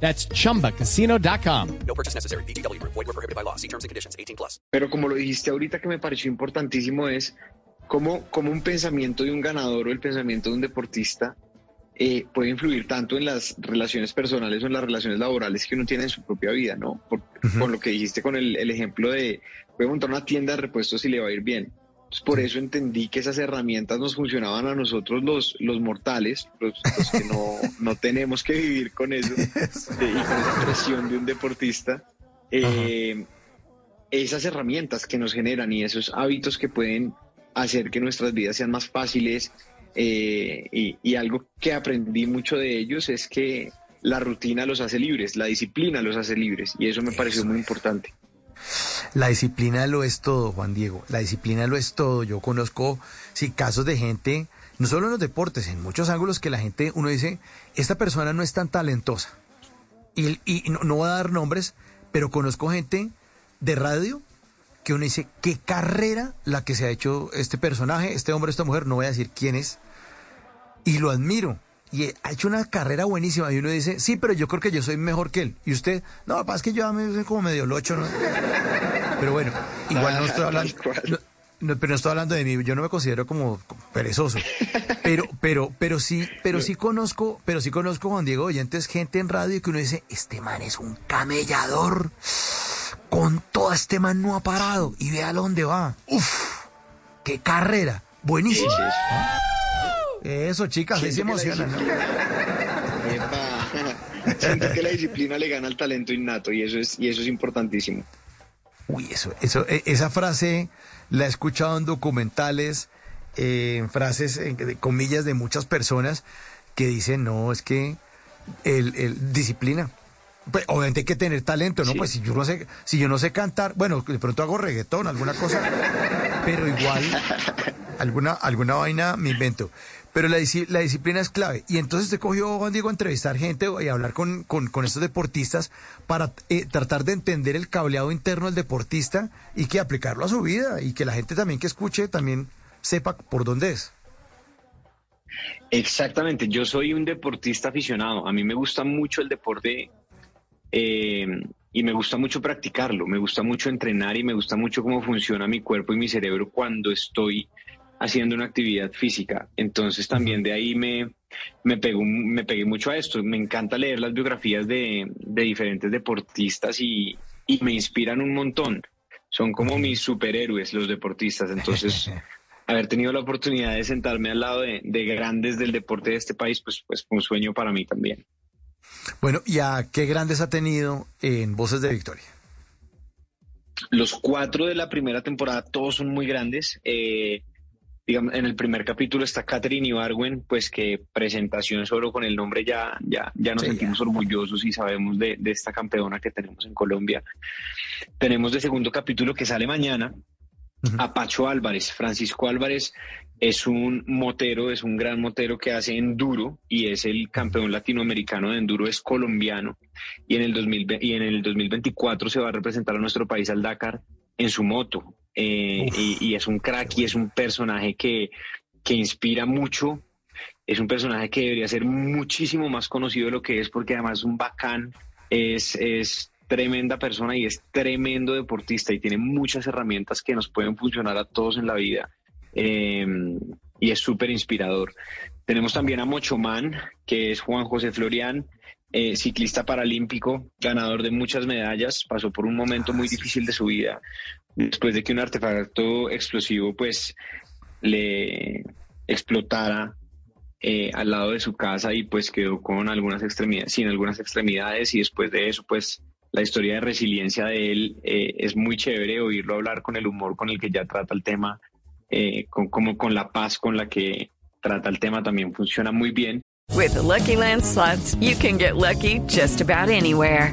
That's chumbacasino.com. No purchase necessary. BGW. Void were prohibited by law. See terms and conditions. 18 plus. Pero como lo dijiste ahorita que me pareció importantísimo es cómo, cómo un pensamiento de un ganador o el pensamiento de un deportista eh, puede influir tanto en las relaciones personales o en las relaciones laborales que uno tiene en su propia vida, ¿no? Por, Con lo que dijiste con el, el ejemplo de voy a montar una tienda de repuestos y le va a ir bien. Por eso entendí que esas herramientas nos funcionaban a nosotros los, los mortales, los, los que no, no tenemos que vivir con eso de- y con esa presión de un deportista. Eh, esas herramientas que nos generan y esos hábitos que pueden hacer que nuestras vidas sean más fáciles eh, y, y algo que aprendí mucho de ellos es que la rutina los hace libres, la disciplina los hace libres y eso me pareció muy importante. La disciplina lo es todo, Juan Diego. La disciplina lo es todo. Yo conozco sí, casos de gente, no solo en los deportes, en muchos ángulos que la gente, uno dice, esta persona no es tan talentosa. Y, y no, no voy a dar nombres, pero conozco gente de radio que uno dice, qué carrera la que se ha hecho este personaje, este hombre, esta mujer, no voy a decir quién es, y lo admiro. Y ha hecho una carrera buenísima. Y uno dice, sí, pero yo creo que yo soy mejor que él. Y usted, no, pasa es que yo me soy como medio locho, ¿no? Pero bueno, igual no estoy hablando. No- no, pero no estoy hablando de mí, yo no me considero como perezoso. Pero, pero, pero sí, pero sí conozco, pero sí conozco Juan Diego Oyentes, gente en radio que uno dice, este man es un camellador. Con todo este man no ha parado. Y vea a dónde va. Uf, qué carrera. Buenísimo. Eso, chicas, ahí se emocionan. ¿no? Siento que la disciplina le gana al talento innato y eso es, y eso es importantísimo. Uy, eso, eso, e- esa frase la he escuchado en documentales, eh, en frases, en, de comillas, de muchas personas que dicen, no, es que el, el- disciplina. Pues, obviamente hay que tener talento, ¿no? Sí. Pues si yo no sé, si yo no sé cantar, bueno, de pronto hago reggaetón, alguna cosa, pero igual alguna, alguna vaina me invento. Pero la, disciplina es clave. Y entonces te cogió, Juan Diego, a entrevistar gente y hablar con, con, con estos deportistas para eh, tratar de entender el cableado interno del deportista y que aplicarlo a su vida y que la gente también que escuche también sepa por dónde es. Exactamente, yo soy un deportista aficionado. A mí me gusta mucho el deporte eh, y me gusta mucho practicarlo. Me gusta mucho entrenar y me gusta mucho cómo funciona mi cuerpo y mi cerebro cuando estoy haciendo una actividad física. Entonces también de ahí me, me, pegó, me pegué mucho a esto. Me encanta leer las biografías de, de diferentes deportistas y, y me inspiran un montón. Son como mis superhéroes los deportistas. Entonces haber tenido la oportunidad de sentarme al lado de, de grandes del deporte de este país, pues, pues fue un sueño para mí también. Bueno, ¿y a qué grandes ha tenido en Voces de Victoria? Los cuatro de la primera temporada, todos son muy grandes. Eh, digamos, en el primer capítulo está Catherine Ibargüen, pues que presentación solo con el nombre ya, ya, ya nos Sí, sentimos orgullosos y sabemos de, de esta campeona que tenemos en Colombia. Tenemos de segundo capítulo que sale mañana, Ujú. a Pacho Álvarez. Francisco Álvarez es un motero, es un gran motero que hace enduro y es el campeón latinoamericano de enduro, es colombiano y en el, 2020 y en el 2024 se va a representar a nuestro país al Dakar en su moto. Eh, y, y es un crack y es un personaje que, que inspira mucho. Es un personaje que debería ser muchísimo más conocido de lo que es porque además es un bacán, es, es tremenda persona y es tremendo deportista y tiene muchas herramientas que nos pueden funcionar a todos en la vida. Eh, y es súper inspirador. Tenemos también a Mochomán, que es Juan José Florian, eh, ciclista paralímpico, ganador de muchas medallas, pasó por un momento muy difícil de su vida, después de que un artefacto explosivo pues le explotara eh, al lado de su casa y pues quedó con algunas extremidades, sin algunas extremidades y después de eso pues la historia de resiliencia de él eh, es muy chévere oírlo hablar con el humor con el que ya trata el tema, eh, con, como con la paz con la que trata el tema también funciona muy bien. With Lucky Land you can get lucky just about anywhere.